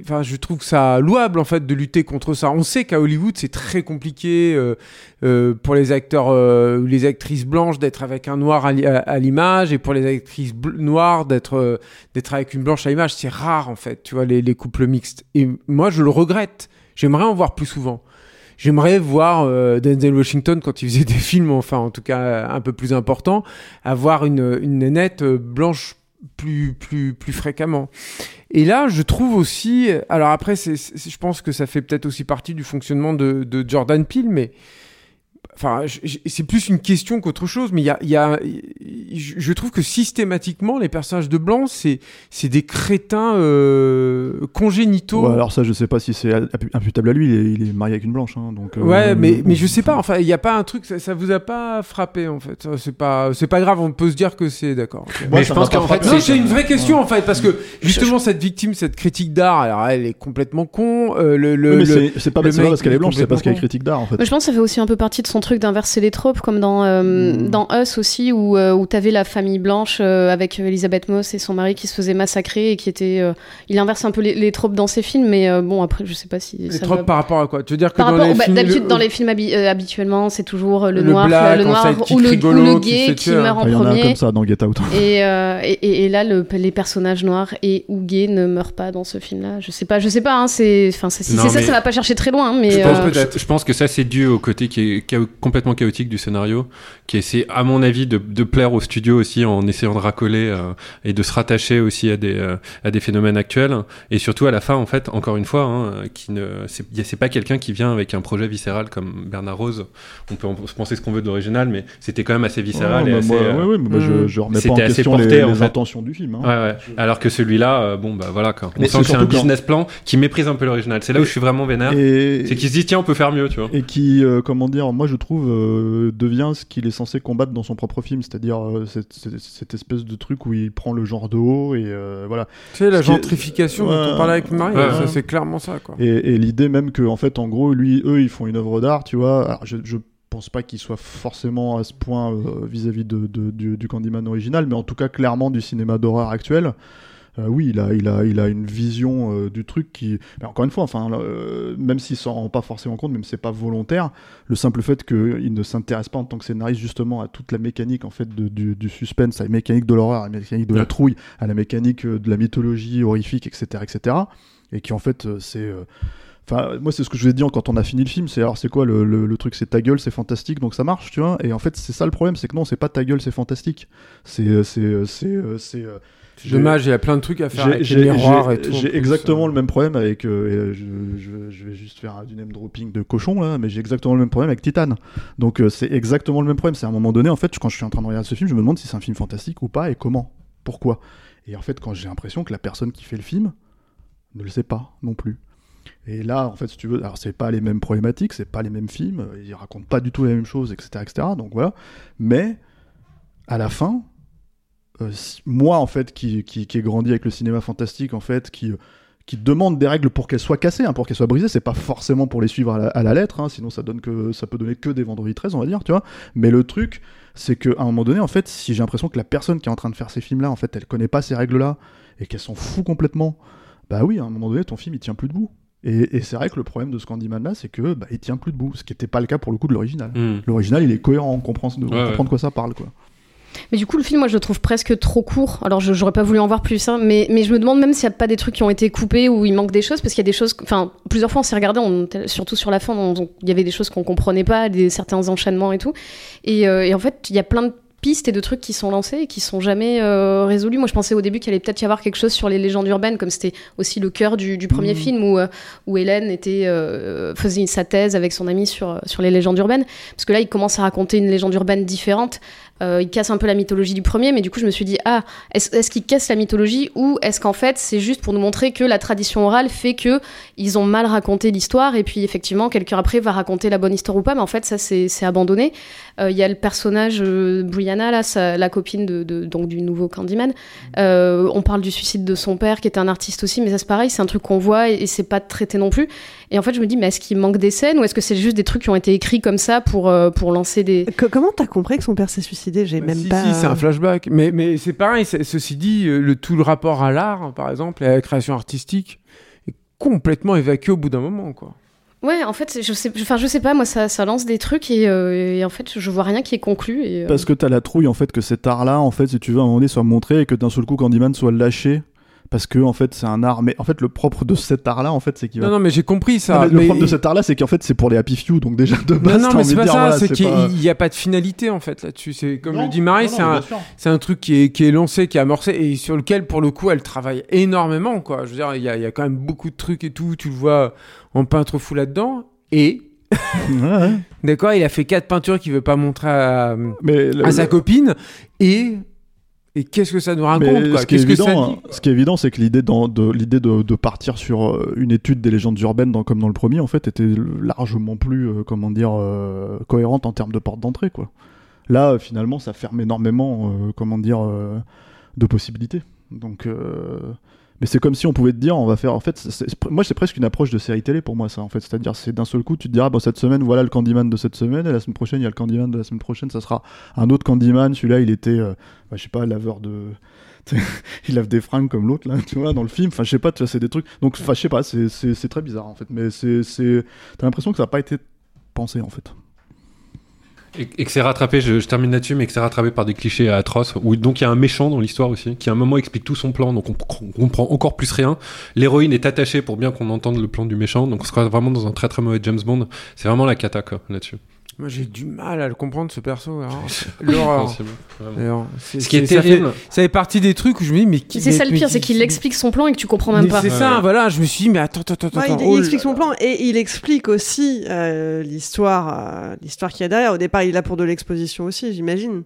Enfin, je trouve ça louable, en fait, de lutter contre ça. On sait qu'à Hollywood, c'est très compliqué euh, euh, pour les acteurs euh, les actrices blanches d'être avec un noir à, à- l'image et pour les actrices noires d'être euh, d'être avec une blanche à l'image. C'est rare, en fait, tu vois, les, les couples mixtes. Et moi, je le regrette. J'aimerais en voir plus souvent. J'aimerais voir euh, Denzel Washington quand il faisait des films, enfin en tout cas un peu plus importants, avoir une, une nénette euh, blanche plus, plus, plus fréquemment. Et là, je trouve aussi, alors après, c'est, je pense que ça fait peut-être aussi partie du fonctionnement de, de Jordan Peele, mais enfin, c'est plus une question qu'autre chose, mais il y a, il y a, je je trouve que systématiquement, les personnages de blanc, c'est, c'est des crétins euh, congénitaux. Ouais, alors ça, je sais pas si c'est impu- imputable à lui. Il est, il est marié avec une blanche, hein, donc. euh, Ouais, mais, mais je sais pas, enfin, il n'y a pas un truc, ça, ça vous a pas frappé en fait. C'est pas, c'est pas grave, on peut se dire que c'est d'accord. ok. Mais je pense qu'en fait, Non, c'est une vraie question en fait, parce que justement, cette victime, cette critique d'art, alors elle est complètement con. euh, le, le, Oui, mais le- c'est- c'est pas, le pas parce qu'elle est blanche, c'est parce qu'elle est critique d'art en fait. Mais je pense que ça fait aussi un peu partie de son truc d'inverser les tropes, comme dans, euh, Hmm. dans Us aussi, où, euh, où t'avais la famille blanche euh, avec Elisabeth Moss et son mari qui se faisait massacrer et qui était. euh, il inverse un peu les, les tropes dans ses films, mais euh, bon, après, je sais pas si. Les ça tropes va- par rapport à quoi? Tu veux dire que Par dans rapport, les bah, films, d'habitude, le- dans les films habi- euh, habituellement, c'est toujours le, Le noir, black le noir ou le, ou le qui gay qui tuer. meurt en Il y en a un premier. comme ça dans Get Out. Et, euh, et, et- et là, le, les personnages noirs et ou gays ne meurent pas dans ce film-là. Je sais pas, je sais pas. Hein, c'est, enfin, si c'est ça, ça va pas chercher très loin. Mais je, pense, euh, je- je pense que ça c'est dû au côté qui est complètement chaotique du scénario, qui essaie à mon avis de, de plaire au studio aussi en essayant de racoler euh, et de se rattacher aussi à des euh, à des phénomènes actuels et surtout à la fin en fait encore une fois hein, qui ne c'est pas quelqu'un qui vient avec un projet viscéral comme Bernard Rose. On peut en penser ce qu'on veut de l'original, mais c'était quand même assez viscéral Ouais, et assez, moi, euh, ouais, ouais, mais moi, je, je remets pas en c'était assez question les, porté, en fait. intentions du film. hein. Alors que celui-là, bon, bah voilà, quoi. On Mais sent que c'est un business plan qui méprise un peu l'original. C'est là où je suis vraiment vénère. C'est qu'il se dit, tiens, on peut faire mieux, tu vois. et qui, comment dire, moi je trouve, euh, devient ce qu'il est censé combattre dans son propre film, c'est-à-dire euh, cette, cette- cette espèce de truc où il prend le genre de haut et euh, voilà. Tu sais, la Ce qui est- gentrification dont on parlait avec Marie, Ouais. ça, c'est clairement ça, quoi. Et, et l'idée même que, en fait, en gros, lui, eux, ils font une œuvre d'art, tu vois. Alors, je, je pense pas qu'il soit forcément à ce point euh, vis-à-vis de, de- du, du Candyman original, mais en tout cas, clairement, du cinéma d'horreur actuel. Euh, oui, il a, il, a, il a une vision euh, du truc qui. Mais encore une fois, enfin, euh, même s'il s'en rend pas forcément compte, même si c'est pas volontaire, le simple fait qu'il ne s'intéresse pas en tant que scénariste justement à toute la mécanique en fait de- du, du suspense, à la mécanique de l'horreur, à la mécanique de la trouille, à la mécanique de la mythologie horrifique, etc., etc. Et qui en fait, c'est. Enfin, moi, c'est ce que je vous ai dit quand on a fini le film. C'est alors, c'est quoi le, le- le truc? C'est ta gueule, c'est fantastique, donc ça marche, tu vois? Et en fait, c'est ça le problème, c'est que non, c'est pas ta gueule, c'est fantastique. C'est, c'est, c'est, c'est. Euh, dommage, il y a plein de trucs à faire j'ai- avec j'ai- les miroirs et j'ai- tout. en J'ai plus, exactement euh. le même problème avec. euh, et, je, je- je vais juste faire du name dropping de cochon là, mais j'ai exactement le même problème avec Titan. Donc euh, c'est exactement le même problème. C'est à un moment donné, en fait, quand je suis en train de regarder ce film, je me demande si c'est un film fantastique ou pas et comment, pourquoi? Et en fait, quand j'ai l'impression que la personne qui fait le film ne le sait pas non plus. Et là, en fait, si tu veux, alors c'est pas les mêmes problématiques, c'est pas les mêmes films, ils racontent pas du tout les mêmes choses, etc., etc. Donc voilà. Mais à la fin, euh, moi en fait, qui, qui, qui ai grandi avec le cinéma fantastique, en fait, qui qui demande des règles pour qu'elles soient cassées, hein, pour qu'elles soient brisées, c'est pas forcément pour les suivre à la, à la lettre, hein, sinon ça donne que ça peut donner que des vendredis 13, on va dire, tu vois. Mais le truc, c'est qu'à un moment donné, en fait, si j'ai l'impression que la personne qui est en train de faire ces films-là, en fait, elle connaît pas ces règles-là et qu'elle s'en fout complètement, bah oui, à un moment donné, ton film il tient plus debout. Et, et c'est vrai que le problème de ce Candyman là, c'est que bah, il tient plus debout, ce qui n'était pas le cas pour le coup de l'original. Mm. L'original, il est cohérent, on comprend, on Ouais, comprend ouais. de quoi ça parle, quoi. Mais du coup, le film, moi, je le trouve presque trop court. Alors, je- j'aurais pas voulu en voir plus, hein, mais, mais je me demande même s'il n'y a pas des trucs qui ont été coupés ou il manque des choses, parce qu'il y a des choses. Enfin, plusieurs fois, on s'est regardé, on- surtout sur la fin, il y avait des choses qu'on comprenait pas, des, certains enchaînements et tout. Et, euh, et en fait, il y a plein de pistes et de trucs qui sont lancés et qui sont jamais euh, résolus. Moi, je pensais au début qu'il allait peut-être y avoir quelque chose sur les légendes urbaines, comme c'était aussi le cœur du, du premier Mhm. film où, euh, où Hélène était, euh, faisait sa thèse avec son ami sur, sur les légendes urbaines. Parce que là, il commence à raconter une légende urbaine différente. Euh, il casse un peu la mythologie du premier, mais du coup, je me suis dit, ah, est-ce qu'il casse la mythologie ou est-ce qu'en fait, c'est juste pour nous montrer que la tradition orale fait que ils ont mal raconté l'histoire et puis effectivement, quelqu'un après va raconter la bonne histoire ou pas, mais en fait, ça, c'est abandonné. Euh, Il y a le personnage euh, Brianna, là, la copine de, donc, du nouveau Candyman. On parle du suicide de son père, qui était un artiste aussi, mais ça, c'est pareil, c'est un truc qu'on voit et, c'est pas traité non plus. Et en fait, je me dis, mais est-ce qu'il manque des scènes ou est-ce que c'est juste des trucs qui ont été écrits comme ça pour, pour lancer des. Comment t'as compris que son père s'est suicidé? J'ai même si, pas. si, c'est un flashback. Mais, mais c'est pareil, c'est- ceci dit, euh, le, tout le rapport à l'art, par exemple, et à la création artistique, est complètement évacué au bout d'un moment, quoi. Ouais, en fait, je sais, enfin, je sais pas, moi, ça, ça lance des trucs et, euh, et en fait, je vois rien qui est conclu. Et, euh, Parce que t'as la trouille en fait que cet art-là, en fait, si tu veux, à un moment donné, soit montré et que d'un seul coup Candyman soit lâché. Parce que en fait c'est un art, mais en fait le propre de cet art-là, en fait, c'est qu'il va. Non, non, mais j'ai compris ça. Non, mais mais- Le propre de cet art-là, c'est qu'en fait c'est pour les happy few, donc déjà de Non, base. non, t'as mais c'est pas ça, voilà, c'est qu'il pas- n'y a pas de finalité en fait là-dessus. C'est comme Non, le dit Marie, non, non, c'est un, sûr. c'est un truc qui est, qui est lancé, qui est amorcé et sur lequel pour le coup elle travaille énormément quoi. Je veux dire, il y a, il y a quand même beaucoup de trucs et tout. Tu le vois en peintre fou là-dedans et. D'accord, il a fait quatre peintures qu'il veut pas montrer à, Mais le- à sa le- copine et et qu'est-ce que ça nous raconte quoi ce qui est Qu'est-ce que ça évident, dit ce qui est évident, c'est que l'idée de l'idée de, de partir sur euh, une étude des légendes urbaines, dans- comme dans le premier, en fait, était largement plus, euh, comment dire, euh, cohérente en termes de porte d'entrée, quoi. Là, finalement, ça ferme énormément, euh, comment dire, de possibilités. Donc, mais c'est comme si on pouvait te dire, on va faire, en fait, moi, c'est presque une approche de série télé pour moi, ça, en fait. C'est-à-dire, c'est d'un seul coup, tu te diras, bon, cette semaine, voilà le Candyman de cette semaine, et la semaine prochaine, il y a le Candyman de la semaine prochaine, ça sera un autre Candyman. Celui-là, il était, euh, bah, je sais pas, laveur de il lave des fringues comme l'autre là tu vois dans le film enfin je sais pas tu vois c'est des trucs donc je sais pas c'est très bizarre en fait mais c'est t'as l'impression que ça n'a pas été pensé en fait Et, que c'est rattrapé, je, je termine là-dessus, mais que c'est rattrapé par des clichés atroces. Où donc il y a un méchant dans l'histoire aussi, qui à un moment explique tout son plan, donc on, comprend encore plus rien. L'héroïne est attachée pour bien qu'on entende le plan du méchant, donc on sera vraiment dans un très très mauvais James Bond. C'est vraiment la cata là-dessus. Moi j'ai du mal à le comprendre ce perso. alors. L'horreur. Ce qui est ça terrible- fait- Ça fait partie des trucs où je me dis mais qui- C'est ça le pire, c'est qui- qu'il explique son plan et que tu comprends même Mais pas. C'est ça, voilà. Je me suis dit mais attends, attends, attends. Ouais, attends, il, oh il explique son plan et il explique aussi euh, l'histoire, euh, l'histoire qu'il y a derrière. Au départ, il est là pour de l'exposition aussi, j'imagine.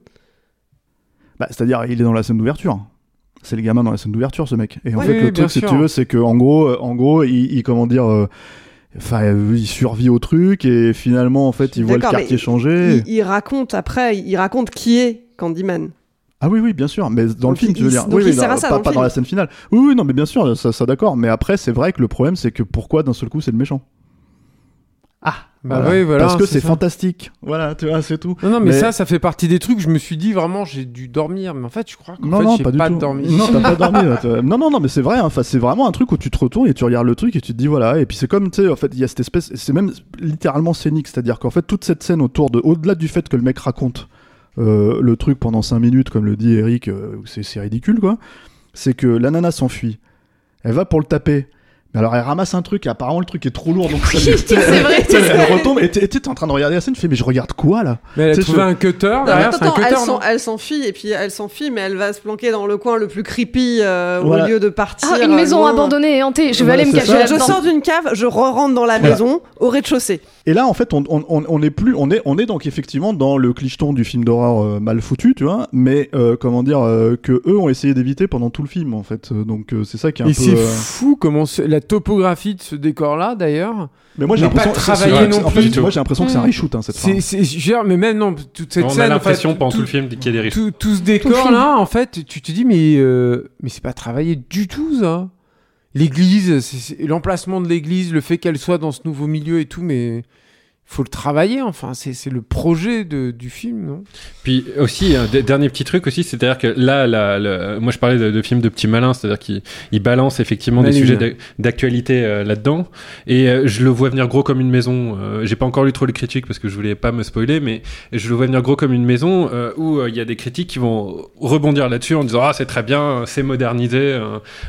bah, c'est à dire il est dans la scène d'ouverture c'est le gamin dans la scène d'ouverture ce mec et en Ouais, fait oui, le truc si sûr. tu veux c'est que en gros euh, en gros il, il- comment dire euh, Enfin, il survit au truc et finalement, en fait, il voit le quartier changer. Il, il raconte après, il raconte qui est Candyman. Ah oui, oui, bien sûr, mais dans Donc le film, il- tu veux dire. oui, il oui, ça pas, dans pas dans la scène finale. Oui, oui, non, mais bien sûr, ça, ça d'accord. Mais après, c'est vrai que le problème, c'est que pourquoi d'un seul coup, c'est le méchant? Ah, Bah oui, voilà, Parce que c'est fantastique. Voilà, tu vois, c'est tout. Non, non, mais, ça, ça fait partie des trucs. Je me suis dit vraiment, j'ai dû dormir. Mais en fait, je crois qu'en Non, fait, non, j'ai pas pas, dormi. Non, t'as pas dormi. là, non, non, non, mais c'est vrai. hein, Enfin, c'est vraiment un truc où tu te retournes et tu regardes le truc et tu te dis voilà. Et puis c'est comme tu sais, en fait, il y a cette espèce. C'est même littéralement scénique, c'est-à-dire qu'en fait, toute cette scène autour de, au-delà du fait que le mec raconte euh, le truc pendant 5 minutes, comme le dit Eric, euh, c'est c'est ridicule, quoi. C'est que la nana s'enfuit. Elle va pour le taper. Mais alors elle ramasse un truc et apparemment le truc est trop lourd donc ça lui- c'est vrai, elle vrai. retombe et t'es t'es en train de regarder la scène tu fais mais je regarde quoi là? Mais elle a trouvé je- un cutter Non, derrière. C'est un attends, cutter. elle elle s'enfuit et puis elle s'enfuit, mais elle va se planquer dans le coin le plus creepy euh, Voilà. au lieu de partir. Ah, une euh, maison loin. abandonnée et hantée. Je vais Voilà, aller me cacher. Je sors d'une cave, je re-rentre dans la Voilà. maison au rez-de-chaussée. Et là, en fait, on, on, on, on est plus, on est, on est donc effectivement dans le clicheton du film d'horreur euh, mal foutu, tu vois, mais euh, comment dire euh, que eux ont essayé d'éviter pendant tout le film, en fait. Euh, Donc euh, c'est ça qui est un Et peu. c'est euh, fou comment la topographie de ce décor-là, d'ailleurs. Mais moi j'ai l'impression, travaillé c'est- non en fait, plus. moi j'ai l'impression que c'est un Mm. reshoot, hein, cette fin. C'est, c'est, je veux dire, mais même non, toute cette On scène. a en l'impression fait, pendant tout tout- le film qu'il y a des risques. tout, tout ce décor-là, en fait, tu te dis, mais, euh, mais c'est pas travaillé du tout, ça. L'église, l'emplacement de l'église, le fait qu'elle soit dans ce nouveau milieu et tout, mais faut le travailler, enfin, c'est, c'est le projet de, du film, non? Puis aussi, un dernier petit truc aussi, c'est-à-dire que là, là, moi je parlais de, de films de petits malins, c'est-à-dire qu'ils ils balancent effectivement des sujets d'ac- d'actualité euh, là-dedans, et euh, je le vois venir gros comme une maison. Euh, J'ai pas encore lu trop les critiques parce que je voulais pas me spoiler, mais je le vois venir gros comme une maison euh, où il y a des critiques qui vont rebondir là-dessus en disant ah c'est très bien, c'est modernisé,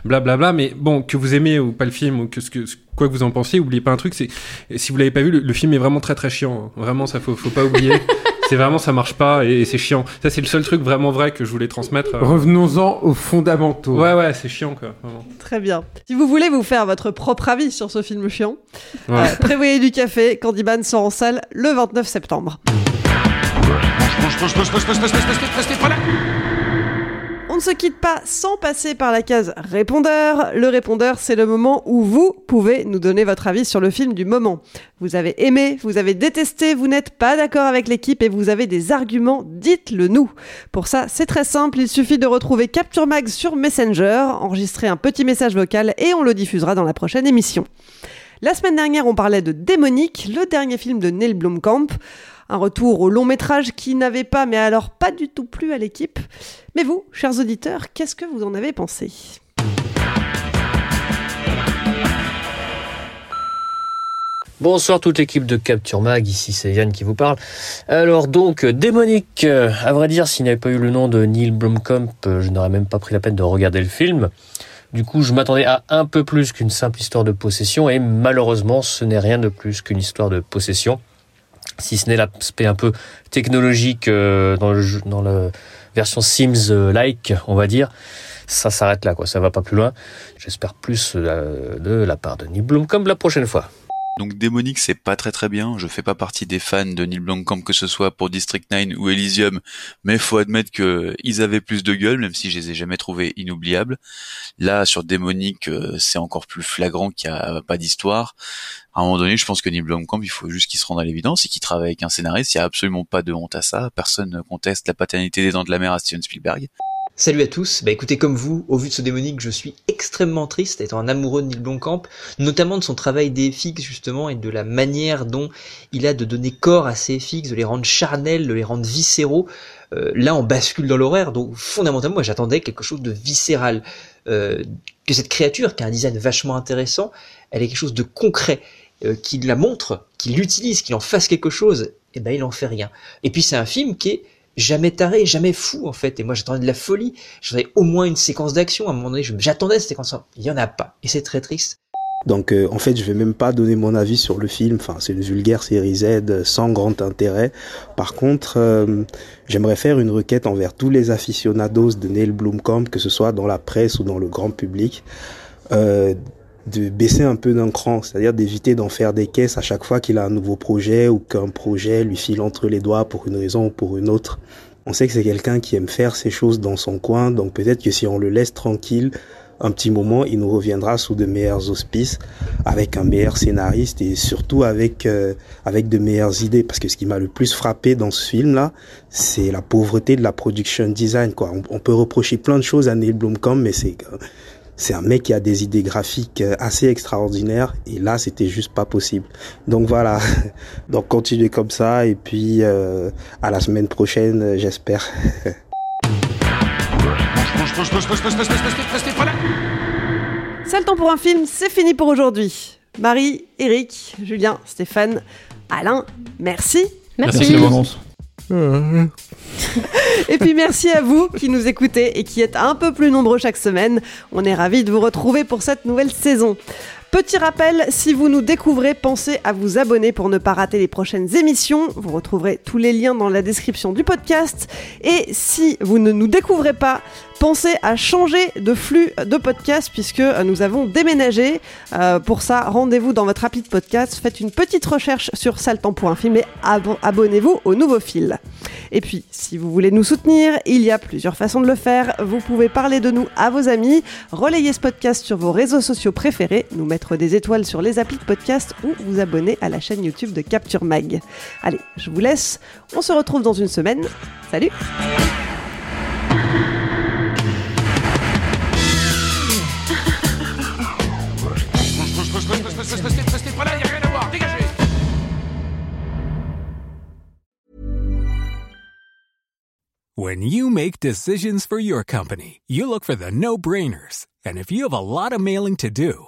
blablabla. Mais bon, que vous aimez ou pas le film ou que ce que ce- quoi que vous en pensiez, oubliez pas un truc, c'est si vous l'avez pas vu, le, le film est vraiment très très chiant. hein. Vraiment, ça faut faut pas oublier. c'est vraiment ça marche pas et, c'est chiant. Ça c'est le seul truc vraiment vrai que je voulais transmettre. euh. Revenons-en aux fondamentaux. Ouais ouais, c'est chiant quoi. vraiment. Très bien. Si vous voulez vous faire votre propre avis sur ce film chiant, Ouais. euh, prévoyez du café. Candyman sort en salle le 29 septembre. On ne se quitte pas sans passer par la case répondeur. Le répondeur, c'est le moment où vous pouvez nous donner votre avis sur le film du moment. Vous avez aimé, vous avez détesté, vous n'êtes pas d'accord avec l'équipe et vous avez des arguments, dites-le nous. Pour ça, c'est très simple, il suffit de retrouver Capture Mag sur Messenger, enregistrer un petit message vocal et on le diffusera dans la prochaine émission. La semaine dernière, on parlait de Démonique, le dernier film de Neil Blomkamp. Un retour au long métrage qui n'avait pas, mais alors pas du tout plu à l'équipe. Mais vous, chers auditeurs, qu'est-ce que vous en avez pensé? Bonsoir toute l'équipe de Capture Mag, ici c'est Yann qui vous parle. Alors donc, Démonique, euh, à vrai dire, s'il n'y avait pas eu le nom de Neil Blomkamp, euh, je n'aurais même pas pris la peine de regarder le film. Du coup, je m'attendais à un peu plus qu'une simple histoire de possession, et malheureusement, ce n'est rien de plus qu'une histoire de possession. Si ce n'est l'aspect un peu technologique euh, dans, la version Sims-like, on va dire, ça s'arrête là, quoi. Ça va pas plus loin. J'espère plus euh, de la part de Neil Blomkamp la prochaine fois. Donc Démonique, c'est pas très très bien. Je fais pas partie des fans de Neil Blomkamp que ce soit pour District 9 ou Elysium, mais faut admettre que ils avaient plus de gueule, même si je les ai jamais trouvés inoubliables. Là, sur Démonique, euh, c'est encore plus flagrant qu'il y a pas d'histoire. À un moment donné, je pense que Neil Blomkamp, il faut juste qu'il se rende à l'évidence et qu'il travaille avec un scénariste. Il y a absolument pas de honte à ça. Personne ne conteste la paternité des Dents de la Mer à Steven Spielberg. Salut à tous, bah écoutez comme vous, au vu de ce démonique, je suis extrêmement triste étant un amoureux de Neil Blomkamp, notamment de son travail des FX justement et de la manière dont il a de donner corps à ces FX, de les rendre charnels, de les rendre viscéraux. Euh, là on bascule dans l'horaire, donc fondamentalement moi j'attendais quelque chose de viscéral, euh, que cette créature qui a un design vachement intéressant, elle est quelque chose de concret, euh, qui la montre, qui l'utilise, qui en fasse quelque chose, et ben il en fait rien. Et puis c'est un film qui est jamais taré, jamais fou en fait. Et moi j'attendais de la folie, j'attendais au moins une séquence d'action. À un moment donné, j'attendais cette séquence. Il y en a pas, et c'est très triste. Donc euh, en fait, je vais même pas donner mon avis sur le film. Enfin, c'est une vulgaire série Z euh, sans grand intérêt. Par contre, euh, j'aimerais faire une requête envers tous les aficionados de Neil Blomkamp, que ce soit dans la presse ou dans le grand public, de baisser un peu d'un cran, c'est-à-dire d'éviter d'en faire des caisses à chaque fois qu'il a un nouveau projet ou qu'un projet lui file entre les doigts pour une raison ou pour une autre. On sait que c'est quelqu'un qui aime faire ses choses dans son coin, donc peut-être que si on le laisse tranquille, un petit moment, il nous reviendra sous de meilleurs auspices, avec un meilleur scénariste et surtout avec euh, avec de meilleures idées. Parce que ce qui m'a le plus frappé dans ce film-là, c'est la pauvreté de la production design. Quoi, on, on peut reprocher plein de choses à Neil Blomkamp, mais c'est c'est un mec qui a des idées graphiques euh, assez extraordinaires et là c'était juste pas possible. Donc voilà, donc continuez comme ça et puis euh, à la semaine prochaine euh, j'espère. C'est le temps pour un film, c'est fini pour aujourd'hui. Marie, Eric, Julien, Stéphane, Alain, merci. Merci, Clémence. Et puis merci à vous qui nous écoutez et qui êtes un peu plus nombreux chaque semaine. On est ravis de vous retrouver pour cette nouvelle saison. Petit rappel, si vous nous découvrez, pensez à vous abonner pour ne pas rater les prochaines émissions. Vous retrouverez tous les liens dans la description du podcast. Et si vous ne nous découvrez pas, pensez à changer de flux de podcast puisque euh, nous avons déménagé. Euh, pour ça, rendez-vous dans votre appli podcast, faites une petite recherche sur Saltan pour un film et abo- abonnez-vous au nouveau fil. Et puis, si vous voulez nous soutenir, il y a plusieurs façons de le faire. Vous pouvez parler de nous à vos amis, relayer ce podcast sur vos réseaux sociaux préférés, nous mettre des étoiles sur les applis de podcast ou vous abonner à la chaîne YouTube de Capture Mag. Allez, je vous laisse. On se retrouve dans une semaine. Salut When you make decisions for your company, you look for the no brainers. And if you have a lot of mailing to do,